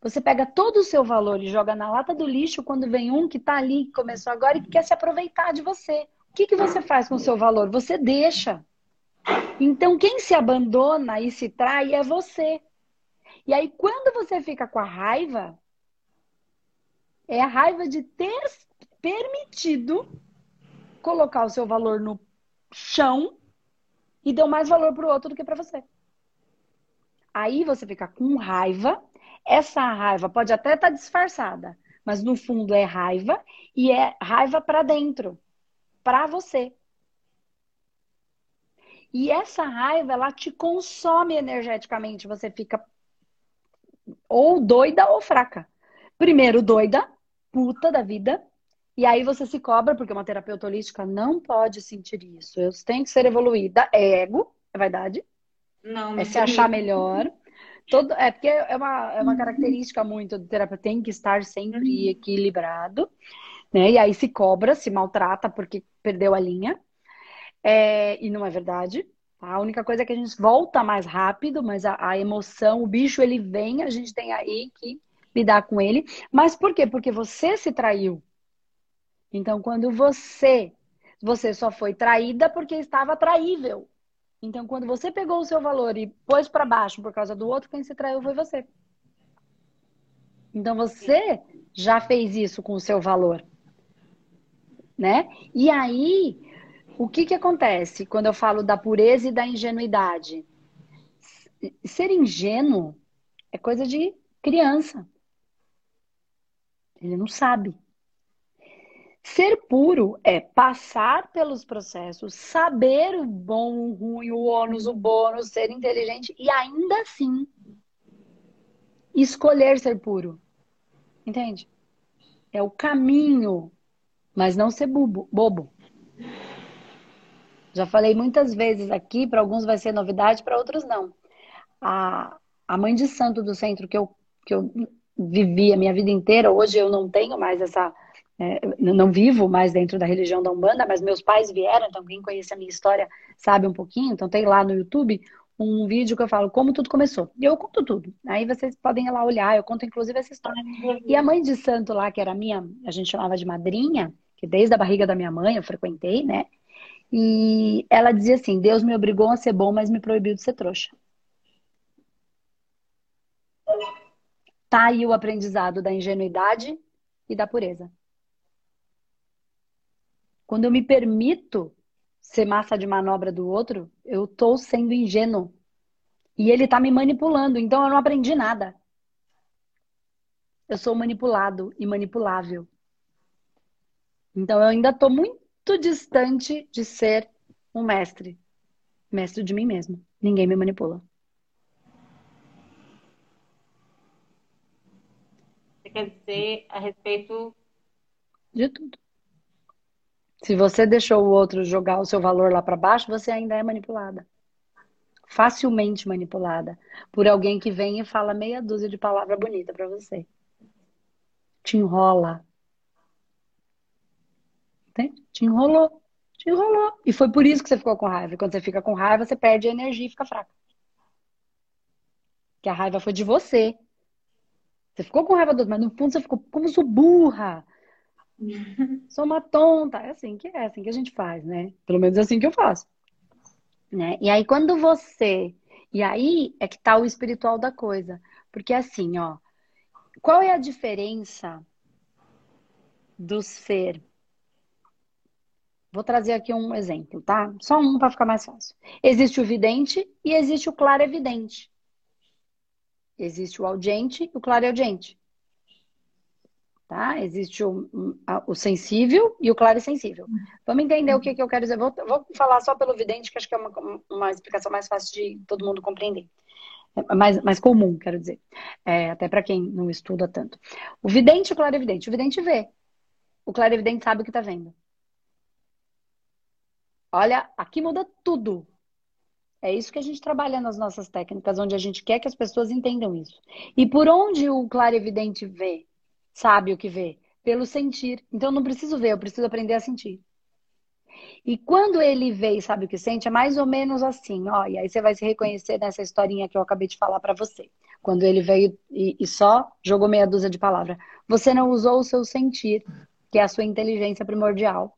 você pega todo o seu valor e joga na lata do lixo quando vem um que está ali, que começou agora e que quer se aproveitar de você. O que, que você faz com o seu valor? Você deixa. Então, quem se abandona e se trai é você. E aí, quando você fica com a raiva, é a raiva de ter permitido colocar o seu valor no chão e deu mais valor para o outro do que para você. Aí você fica com raiva. Essa raiva pode até estar tá disfarçada, mas no fundo é raiva e é raiva para dentro, para você. E essa raiva, ela te consome energeticamente. Você fica ou doida ou fraca. Primeiro, doida, puta da vida. E aí você se cobra, porque uma terapeuta holística não pode sentir isso. Eu tenho que ser evoluída. É ego, é verdade. Não, é se achar melhor. Todo, é porque é uma, é uma uhum. característica muito do terapeuta, tem que estar sempre uhum. equilibrado, né? E aí se cobra, se maltrata porque perdeu a linha. É, e não é verdade. Tá? A única coisa é que a gente volta mais rápido, mas a, a emoção, o bicho, ele vem, a gente tem aí que lidar com ele. Mas por quê? Porque você se traiu. Então, quando você, você só foi traída porque estava traível. Então, quando você pegou o seu valor e pôs para baixo por causa do outro, quem se traiu foi você. Então, você já fez isso com o seu valor. Né? E aí, o que, que acontece quando eu falo da pureza e da ingenuidade? Ser ingênuo é coisa de criança. Ele não sabe. Ser puro é passar pelos processos, saber o bom, o ruim, o ônus, o bônus, ser inteligente e ainda assim escolher ser puro. Entende? É o caminho, mas não ser bobo. bobo. Já falei muitas vezes aqui, para alguns vai ser novidade, para outros não. A, a mãe de santo do centro que eu, que eu vivi a minha vida inteira, hoje eu não tenho mais essa é, não vivo mais dentro da religião da Umbanda, mas meus pais vieram, então quem conhece a minha história sabe um pouquinho. Então tem lá no YouTube um vídeo que eu falo como tudo começou. E eu conto tudo. Aí vocês podem ir lá olhar, eu conto inclusive essa história. E a mãe de santo lá, que era minha, a gente chamava de madrinha, que desde a barriga da minha mãe eu frequentei, né? E ela dizia assim: Deus me obrigou a ser bom, mas me proibiu de ser trouxa. Tá aí o aprendizado da ingenuidade e da pureza. Quando eu me permito ser massa de manobra do outro, eu tô sendo ingênuo. E ele tá me manipulando, então eu não aprendi nada. Eu sou manipulado e manipulável. Então eu ainda tô muito distante de ser um mestre. Mestre de mim mesmo. Ninguém me manipula. Você quer dizer a respeito de tudo. Se você deixou o outro jogar o seu valor lá para baixo, você ainda é manipulada. Facilmente manipulada por alguém que vem e fala meia dúzia de palavra bonita para você. Te enrola. Entende? Te enrolou. Te enrolou. E foi por isso que você ficou com raiva. Quando você fica com raiva, você perde a energia e fica fraca. Que a raiva foi de você. Você ficou com raiva do outro, mas no fundo você ficou, como sou burra. Sou uma tonta. É assim que é, assim que a gente faz, né? Pelo menos é assim que eu faço. Né? E aí, quando você. E aí é que tá o espiritual da coisa. Porque assim, ó. Qual é a diferença do ser? Vou trazer aqui um exemplo, tá? Só um para ficar mais fácil. Existe o vidente e existe o claro evidente. Existe o audiente e o claro audiente tá? Existe o, o sensível e o claro sensível. Vamos entender o que, que eu quero dizer. Vou, vou falar só pelo vidente, que acho que é uma, uma explicação mais fácil de todo mundo compreender. É mais, mais comum, quero dizer. É, até para quem não estuda tanto. O vidente e o claro evidente. O vidente vê. O claro evidente sabe o que está vendo. Olha, aqui muda tudo. É isso que a gente trabalha nas nossas técnicas, onde a gente quer que as pessoas entendam isso. E por onde o claro evidente vê? Sabe o que vê? Pelo sentir. Então eu não preciso ver, eu preciso aprender a sentir. E quando ele vê e sabe o que sente, é mais ou menos assim, ó. E aí você vai se reconhecer nessa historinha que eu acabei de falar para você. Quando ele veio e, e, só jogou meia dúzia de palavras. Você não usou o seu sentir, que é a sua inteligência primordial.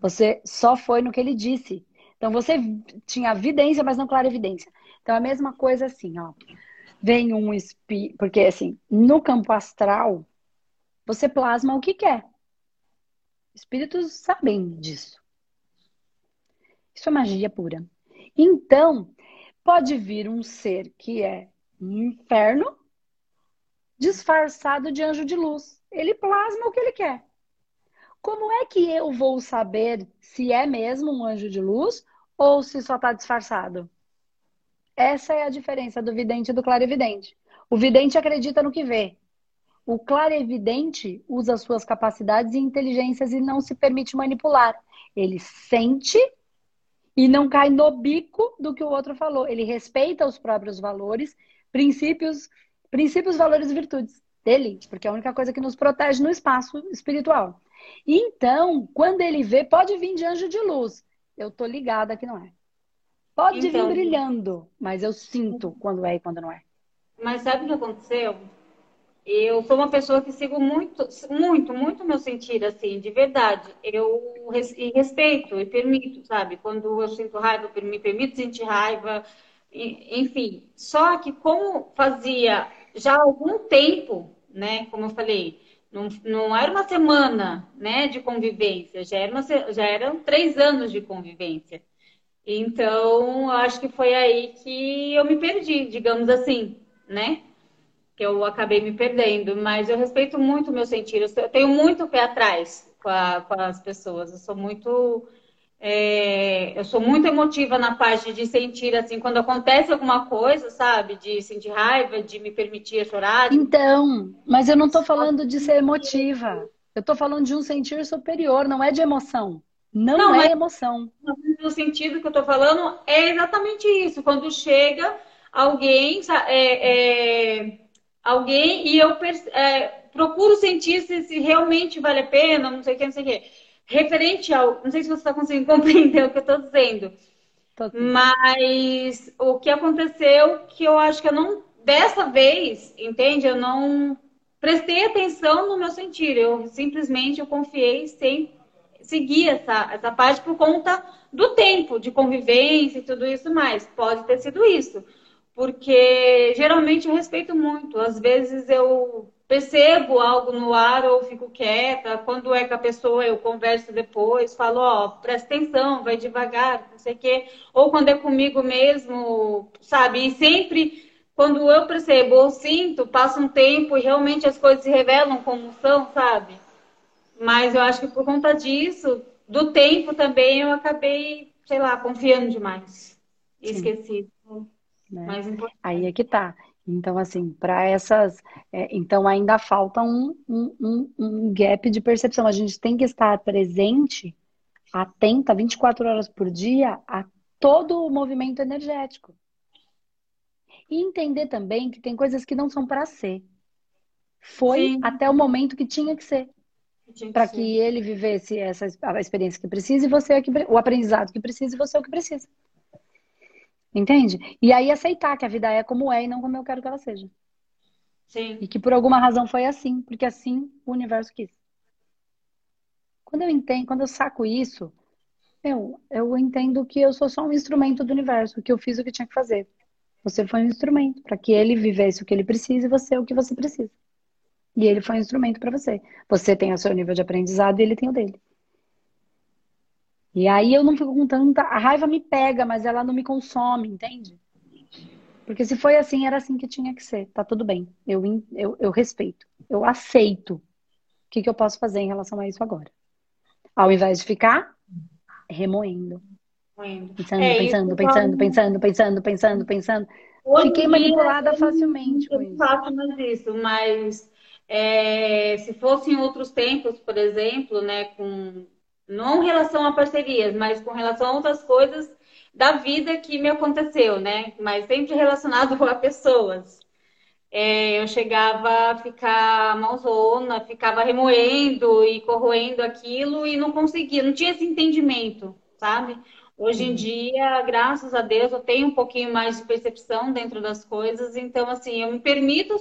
Você só foi no que ele disse. Então você tinha evidência, mas não clara evidência. Então a mesma coisa assim, ó vem um espírito. Porque, assim, no campo astral, você plasma o que quer. Espíritos sabem disso. Isso é magia pura. Então, pode vir um ser que é um inferno disfarçado de anjo de luz. Ele plasma o que ele quer. Como é que eu vou saber se é mesmo um anjo de luz ou se só está disfarçado? Essa é a diferença do vidente e do clarividente. O vidente acredita no que vê. O clarividente usa suas capacidades e inteligências e não se permite manipular. Ele sente e não cai no bico do que o outro falou. Ele respeita os próprios valores, princípios, princípios, valores e virtudes dele, porque é a única coisa que nos protege no espaço espiritual. Então, quando ele vê, pode vir de anjo de luz. Eu tô ligada que não é. Pode então, vir brilhando, mas eu sinto quando é e quando não é. Mas sabe o que aconteceu? Eu sou uma pessoa que sigo muito, muito, muito meu sentir, assim, de verdade. Eu respeito e permito, sabe? Quando eu sinto raiva, eu me permito sentir raiva, enfim. Só que como fazia já algum tempo, né? Como eu falei, não, não era uma semana, né, de convivência, já, era uma, já eram três anos de convivência. Então, acho que foi aí que eu me perdi, digamos assim, né? que eu acabei me perdendo. Mas eu respeito muito o meu sentir. Eu tenho muito pé atrás com, a, com as pessoas. Eu sou muito. É, eu sou muito emotiva na parte de sentir, assim, quando acontece alguma coisa, sabe? De sentir raiva, de me permitir chorar. Então, mas eu não tô falando de ser emotiva. Eu tô falando de um sentir superior, não é de emoção. Não, não é emoção. No sentido que eu tô falando, é exatamente isso. Quando chega alguém, é, é, alguém e eu é, procuro sentir se, se, realmente vale a pena, não sei o que, não sei o que. Referente ao. Não sei se você está conseguindo compreender o que eu estou dizendo. Mas o que aconteceu que eu acho que eu não. Dessa vez, entende? Eu não prestei atenção no meu sentir. Eu simplesmente eu confiei sem seguir essa, essa parte por conta do tempo de convivência e tudo isso mais. Pode ter sido isso porque geralmente eu respeito muito. Às vezes eu percebo algo no ar ou fico quieta. Quando é com a pessoa, eu converso depois, falo, ó, presta atenção, vai devagar, não sei o quê. Ou quando é comigo mesmo, sabe? E sempre, quando eu percebo ou sinto, passa um tempo e realmente as coisas se revelam como são, sabe? Mas eu acho que por conta disso, do tempo também, eu acabei, sei lá, confiando demais. E esqueci. Né? Aí é que tá. Então, assim, para essas. É, então, ainda falta um, um, um, gap de percepção. A gente tem que estar presente, atenta, 24 horas por dia, a todo o movimento energético. E entender também que tem coisas que não são para ser. Foi Sim. até o momento que tinha que ser. Para que ele vivesse essa a experiência que precisa e você é que, o aprendizado que precisa e você é o que precisa. Entende? E aí aceitar que a vida é como é e não como eu quero que ela seja. Sim. E que por alguma razão foi assim, porque assim o universo quis. Quando eu entendo, quando eu saco isso, eu, eu entendo que eu sou só um instrumento do universo, que eu fiz o que tinha que fazer. Você foi um instrumento para que ele vivesse o que ele precisa e você o que você precisa. E ele foi um instrumento para você. Você tem o seu nível de aprendizado e ele tem o dele. E aí eu não fico com tanta. A raiva me pega, mas ela não me consome, entende? Porque se foi assim, era assim que tinha que ser. Tá tudo bem. Eu, eu, eu respeito. Eu aceito. O que, que eu posso fazer em relação a isso agora? Ao invés de ficar remoendo. Pensando, é, pensando, pensando, pensando, pensando, pensando, pensando. Fiquei manipulada facilmente com isso. faço mais isso, mas é, se fosse em outros tempos, por exemplo, né, com não em relação a parcerias, mas com relação a outras coisas da vida que me aconteceu, né? Mas sempre relacionado a pessoas. É, eu chegava a ficar malzona, ficava remoendo e corroendo aquilo e não conseguia, não tinha esse entendimento, sabe? Hoje em dia, graças a Deus, eu tenho um pouquinho mais de percepção dentro das coisas, então, assim, eu me permito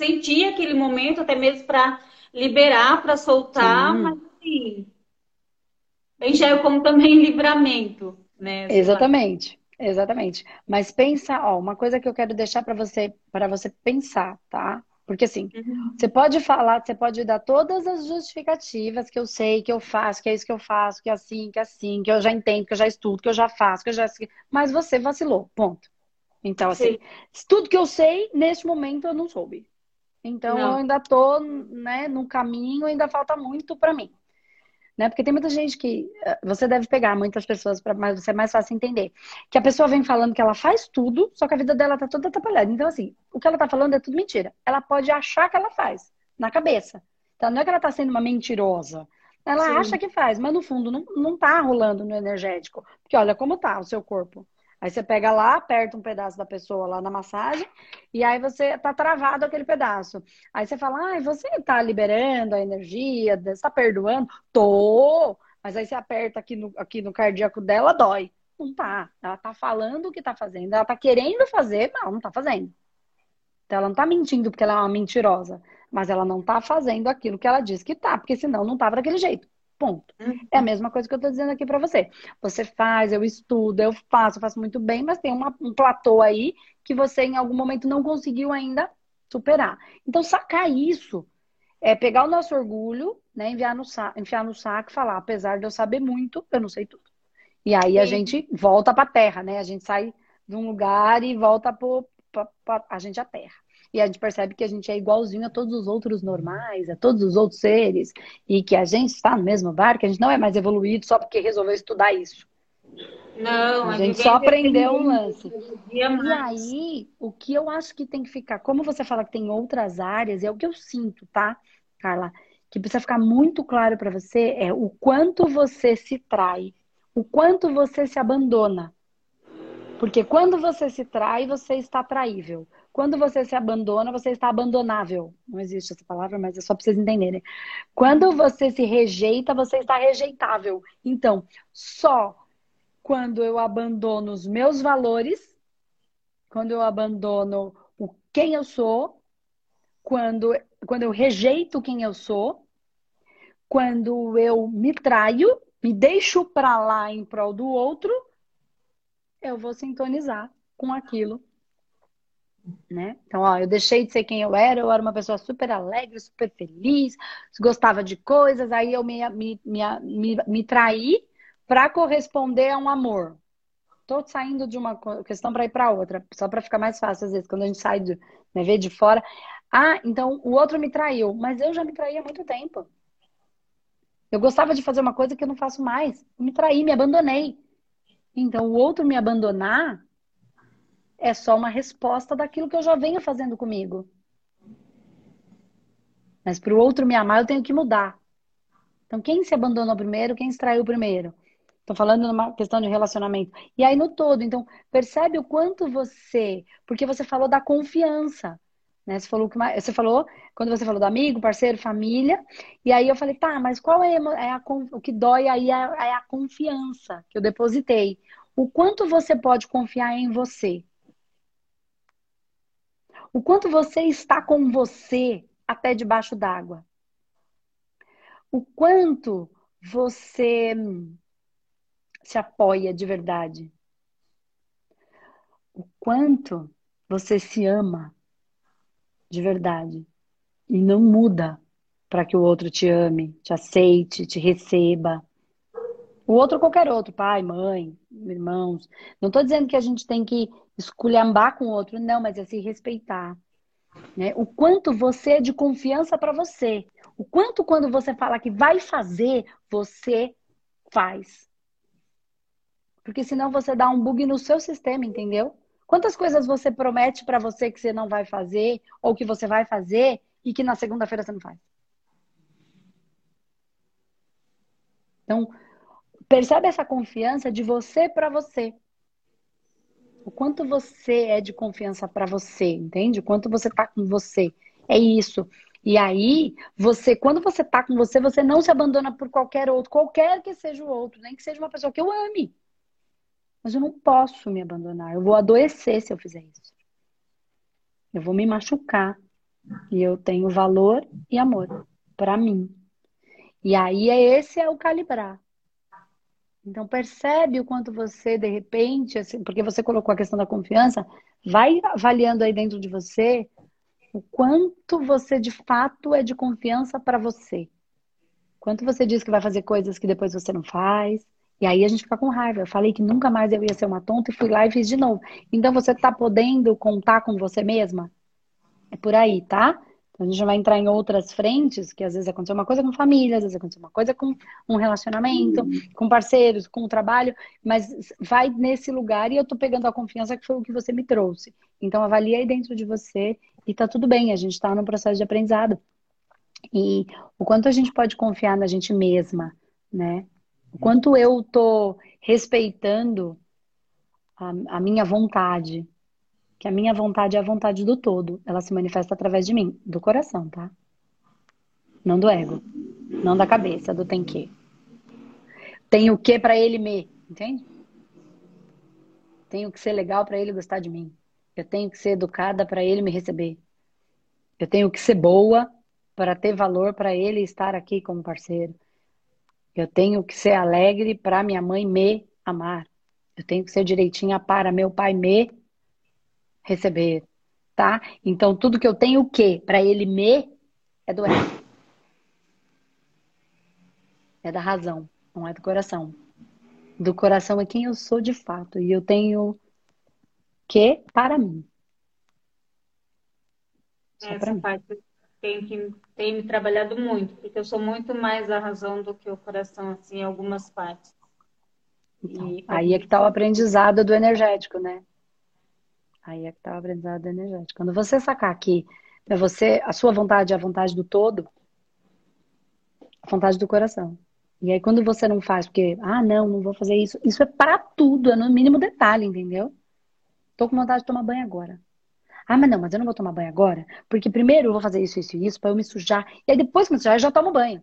sentir aquele momento até mesmo para liberar, para soltar, Sim. mas assim, enxergo como também livramento, né? Exatamente. Exatamente. Mas pensa, ó, uma coisa que eu quero deixar para você, para você pensar, tá? Porque assim, uhum. você pode falar, você pode dar todas as justificativas que eu sei, que eu faço, que é isso que eu faço, que é assim, que é assim, que eu já entendo, que eu já estudo, que eu já faço, que eu já. Mas você vacilou, ponto. Então, assim, Sim. tudo que eu sei, neste momento eu não soube. Então, não. eu ainda tô, né, no caminho, ainda falta muito para mim né? Porque tem muita gente que eh, você deve pegar muitas pessoas para mas você é mais fácil entender. Que a pessoa vem falando que ela faz tudo, só que a vida dela tá toda atrapalhada. Então assim, o que ela tá falando é tudo mentira. Ela pode achar que ela faz na cabeça. Então não é que ela tá sendo uma mentirosa. Ela Sim. acha que faz, mas no fundo não, não tá rolando no energético. Porque olha como tá o seu corpo. Aí você pega lá, aperta um pedaço da pessoa lá na massagem, e aí você tá travado aquele pedaço. Aí você fala, ah, você tá liberando a energia, você tá perdoando? Tô! Mas aí você aperta aqui no, aqui no cardíaco dela, dói. Não tá. Ela tá falando o que tá fazendo. Ela tá querendo fazer, mas ela não tá fazendo. Então ela não tá mentindo porque ela é uma mentirosa. Mas ela não tá fazendo aquilo que ela diz que tá, porque senão não tava daquele jeito. Ponto. Uhum. É a mesma coisa que eu estou dizendo aqui para você. Você faz, eu estudo, eu faço, eu faço muito bem, mas tem uma, um platô aí que você em algum momento não conseguiu ainda superar. Então, sacar isso é pegar o nosso orgulho, né, enviar no saco, enfiar no saco e falar, apesar de eu saber muito, eu não sei tudo. E aí Sim. a gente volta para a terra, né? A gente sai de um lugar e volta para a gente à terra. E a gente percebe que a gente é igualzinho a todos os outros normais, a todos os outros seres, e que a gente está no mesmo barco, a gente não é mais evoluído só porque resolveu estudar isso. Não, a gente só aprendeu um lance. E aí, o que eu acho que tem que ficar, como você fala que tem outras áreas, é o que eu sinto, tá, Carla? Que precisa ficar muito claro para você é o quanto você se trai, o quanto você se abandona. Porque quando você se trai, você está traível. Quando você se abandona, você está abandonável. Não existe essa palavra, mas é só para vocês entenderem. Quando você se rejeita, você está rejeitável. Então, só quando eu abandono os meus valores, quando eu abandono o quem eu sou, quando, quando eu rejeito quem eu sou, quando eu me traio, me deixo para lá em prol do outro, eu vou sintonizar com aquilo. Né? Então, ó, eu deixei de ser quem eu era, eu era uma pessoa super alegre, super feliz, gostava de coisas, aí eu me, me, me, me, traí para corresponder a um amor. Tô saindo de uma questão para ir para outra, só para ficar mais fácil às vezes quando a gente sai de, né, de fora. Ah, então o outro me traiu, mas eu já me traí há muito tempo. Eu gostava de fazer uma coisa que eu não faço mais. me traí, me abandonei. Então o outro me abandonar é só uma resposta daquilo que eu já venho fazendo comigo. Mas para o outro me amar, eu tenho que mudar. Então, quem se abandonou primeiro, quem se traiu primeiro? Estou falando numa questão de relacionamento. E aí no todo, então, percebe o quanto você. Porque você falou da confiança. Né? Você, falou que, você falou, quando você falou do amigo, parceiro, família, e aí eu falei, tá, mas qual é, é a, o que dói aí é, é a confiança que eu depositei. O quanto você pode confiar em você? O quanto você está com você até debaixo d'água? O quanto você se apoia de verdade. O quanto você se ama de verdade e não muda para que o outro te ame, te aceite, te receba. O outro qualquer outro, pai, mãe, irmãos. Não estou dizendo que a gente tem que esculhambar com o outro, não, mas é se respeitar. Né? O quanto você é de confiança para você. O quanto quando você fala que vai fazer, você faz. Porque senão você dá um bug no seu sistema, entendeu? Quantas coisas você promete para você que você não vai fazer ou que você vai fazer e que na segunda-feira você não faz? Então, percebe essa confiança de você para você. O quanto você é de confiança para você, entende? O quanto você tá com você. É isso. E aí, você, quando você tá com você, você não se abandona por qualquer outro, qualquer que seja o outro, nem que seja uma pessoa que eu ame. Mas eu não posso me abandonar. Eu vou adoecer se eu fizer isso. Eu vou me machucar. E eu tenho valor e amor para mim. E aí é esse é o calibrar. Então percebe o quanto você de repente, assim, porque você colocou a questão da confiança, vai avaliando aí dentro de você o quanto você de fato é de confiança para você. Quanto você diz que vai fazer coisas que depois você não faz, e aí a gente fica com raiva. Eu falei que nunca mais eu ia ser uma tonta e fui lá e fiz de novo. Então você está podendo contar com você mesma? É por aí, tá? A gente vai entrar em outras frentes, que às vezes aconteceu uma coisa com família, às vezes aconteceu uma coisa com um relacionamento, uhum. com parceiros, com o trabalho, mas vai nesse lugar e eu tô pegando a confiança que foi o que você me trouxe. Então avalia aí dentro de você e tá tudo bem, a gente está no processo de aprendizado. E o quanto a gente pode confiar na gente mesma, né? O quanto eu tô respeitando a, a minha vontade. Que a minha vontade é a vontade do todo. Ela se manifesta através de mim, do coração, tá? Não do ego. Não da cabeça, do tem que. Tem o que para ele me, entende? Tenho que ser legal para ele gostar de mim. Eu tenho que ser educada para ele me receber. Eu tenho que ser boa para ter valor para ele estar aqui como parceiro. Eu tenho que ser alegre para minha mãe me amar. Eu tenho que ser direitinha para meu pai me receber, tá? Então tudo que eu tenho o quê? Para ele me é do ego. É da razão, não é do coração. Do coração é quem eu sou de fato e eu tenho que para mim. Só Essa parte tem que tem me trabalhado muito, porque eu sou muito mais a razão do que o coração, assim, em algumas partes. Então, aí é que está o aprendizado do energético, né? Aí é que está o aprendizado do energético. Quando você sacar que é você, a sua vontade é a vontade do todo, a vontade do coração. E aí quando você não faz, porque, ah, não, não vou fazer isso, isso é para tudo, é no mínimo detalhe, entendeu? Tô com vontade de tomar banho agora. Ah, mas não, mas eu não vou tomar banho agora, porque primeiro eu vou fazer isso, isso e isso, para eu me sujar. E aí depois que me sujar, eu já tomo banho.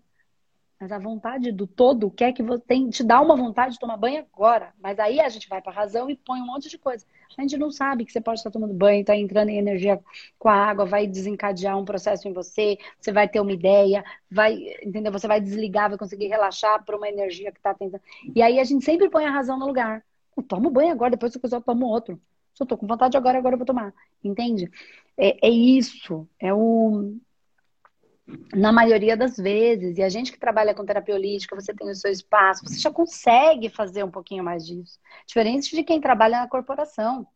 Mas a vontade do todo quer que você tem, te dá uma vontade de tomar banho agora. Mas aí a gente vai para a razão e põe um monte de coisa. A gente não sabe que você pode estar tomando banho, está entrando em energia com a água, vai desencadear um processo em você, você vai ter uma ideia, vai, entendeu? Você vai desligar, vai conseguir relaxar para uma energia que está tentando. E aí a gente sempre põe a razão no lugar. Eu tomo banho agora, depois se eu quiser eu tomo outro. Se eu estou com vontade agora, agora eu vou tomar. Entende? É, é isso. É o na maioria das vezes. E a gente que trabalha com terapia holística, você tem o seu espaço, você já consegue fazer um pouquinho mais disso. Diferente de quem trabalha na corporação.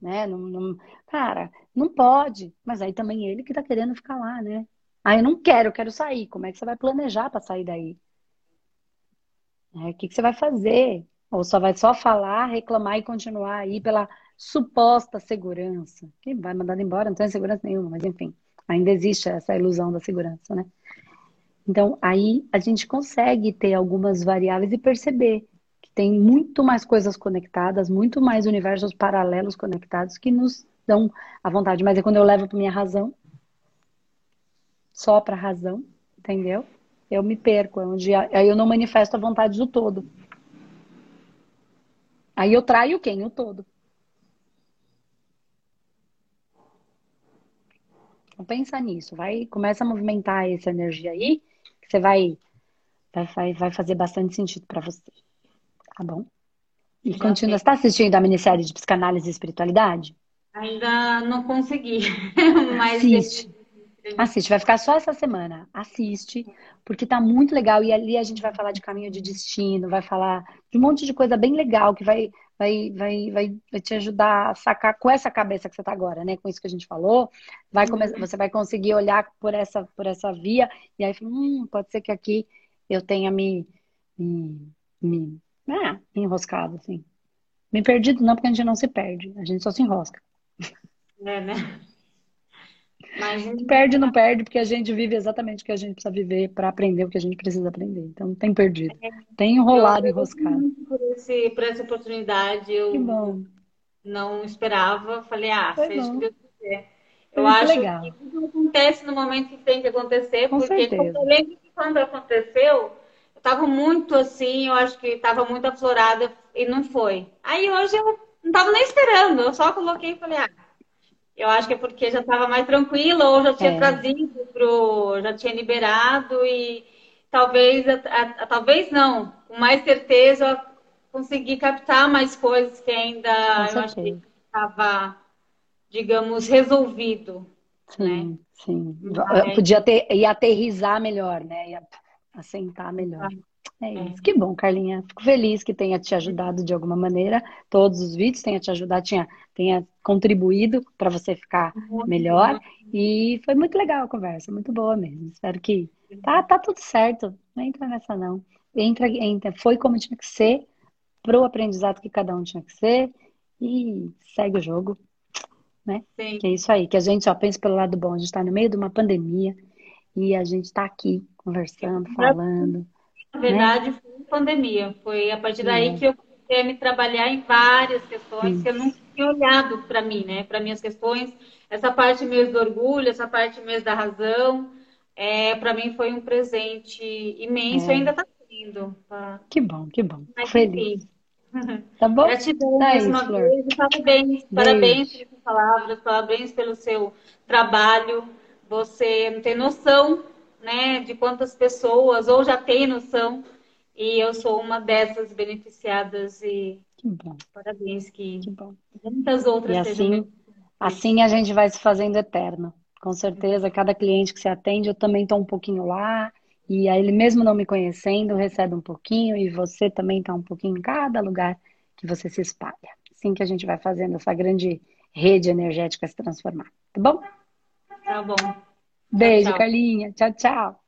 Né? Não, não, cara, não pode. Mas aí também ele que tá querendo ficar lá, né? Ah, eu não quero, eu quero sair. Como é que você vai planejar para sair daí? É, o que, que você vai fazer? Ou só vai só falar, reclamar e continuar aí pela suposta segurança? Quem vai mandar embora? Não tem segurança nenhuma, mas enfim. Ainda existe essa ilusão da segurança, né? Então, aí a gente consegue ter algumas variáveis e perceber que tem muito mais coisas conectadas, muito mais universos paralelos conectados que nos dão a vontade. Mas é quando eu levo para minha razão, só para a razão, entendeu? Eu me perco, é onde aí eu não manifesto a vontade do todo. Aí eu traio quem? O todo. Então pensa nisso, vai, começa a movimentar essa energia aí, que você vai, vai, vai fazer bastante sentido para você. Tá bom? E Já continua. Você está assistindo a minissérie de psicanálise e espiritualidade? Ainda não consegui. Mas Assiste. Assiste, vai ficar só essa semana. Assiste, porque tá muito legal. E ali a gente vai falar de caminho de destino, vai falar de um monte de coisa bem legal que vai vai, vai, vai, vai te ajudar a sacar com essa cabeça que você está agora, né? Com isso que a gente falou, vai uhum. começar, você vai conseguir olhar por essa, por essa via e aí, hum, pode ser que aqui eu tenha me, me, me, me enroscado, assim. Me perdido não, porque a gente não se perde, a gente só se enrosca. É, né? Mas perde não perde, porque a gente vive exatamente o que a gente precisa viver para aprender o que a gente precisa aprender. Então, não tem perdido. É. Tem enrolado e enroscado. Por, esse, por essa oportunidade, eu não esperava. Falei, ah, Foi seja o que Deus quiser. Eu acho legal. que tudo acontece no momento que tem que acontecer, Com porque eu lembro que quando aconteceu, eu estava muito assim, eu acho que estava muito aflorada e não foi. Aí hoje eu não estava nem esperando, eu só coloquei e falei, ah, eu acho que é porque já estava mais tranquila ou já tinha é. trazido pro, já tinha liberado e talvez, a, a, talvez não, com mais certeza consegui captar mais coisas que ainda eu achei que estava, digamos, resolvido. Sim, né? sim. Mas... Podia ter e aterrizar melhor, né? E assentar melhor. Ah. É, é isso. Que bom, Carlinha. Fico feliz que tenha te ajudado de alguma maneira. Todos os vídeos tenha te ajudado, tenha, tenha contribuído para você ficar melhor. E foi muito legal a conversa, muito boa mesmo. Espero que tá, tá tudo certo. Não entra nessa não. Entra, entra, foi como tinha que ser, pro aprendizado que cada um tinha que ser e segue o jogo, né? Sim. Que é isso aí. Que a gente só pensa pelo lado bom. A gente está no meio de uma pandemia e a gente está aqui conversando, falando. Na verdade, né? foi pandemia. Foi a partir daí é. que eu comecei a me trabalhar em várias questões que eu não tinha olhado para mim, né? Para minhas questões. Essa parte mesmo do orgulho, essa parte mesmo da razão, é, para mim foi um presente imenso. É. Ainda está sendo. Tá? Que bom, que bom. Mas, Feliz. Tá bom? Gratidão tá mais uma Flor. vez. Parabéns, parabéns pelas palavras, parabéns pelo seu trabalho. Você não tem noção né, de quantas pessoas, ou já tem noção, e eu sou uma dessas beneficiadas e que bom. parabéns que, que bom. muitas outras e assim, assim a gente vai se fazendo eterno. Com certeza, cada cliente que se atende, eu também estou um pouquinho lá, e aí ele mesmo não me conhecendo, recebe um pouquinho, e você também está um pouquinho em cada lugar que você se espalha. Assim que a gente vai fazendo essa grande rede energética se transformar, tá bom? Tá bom. Beijo, tchau, tchau. Carlinha. Tchau, tchau.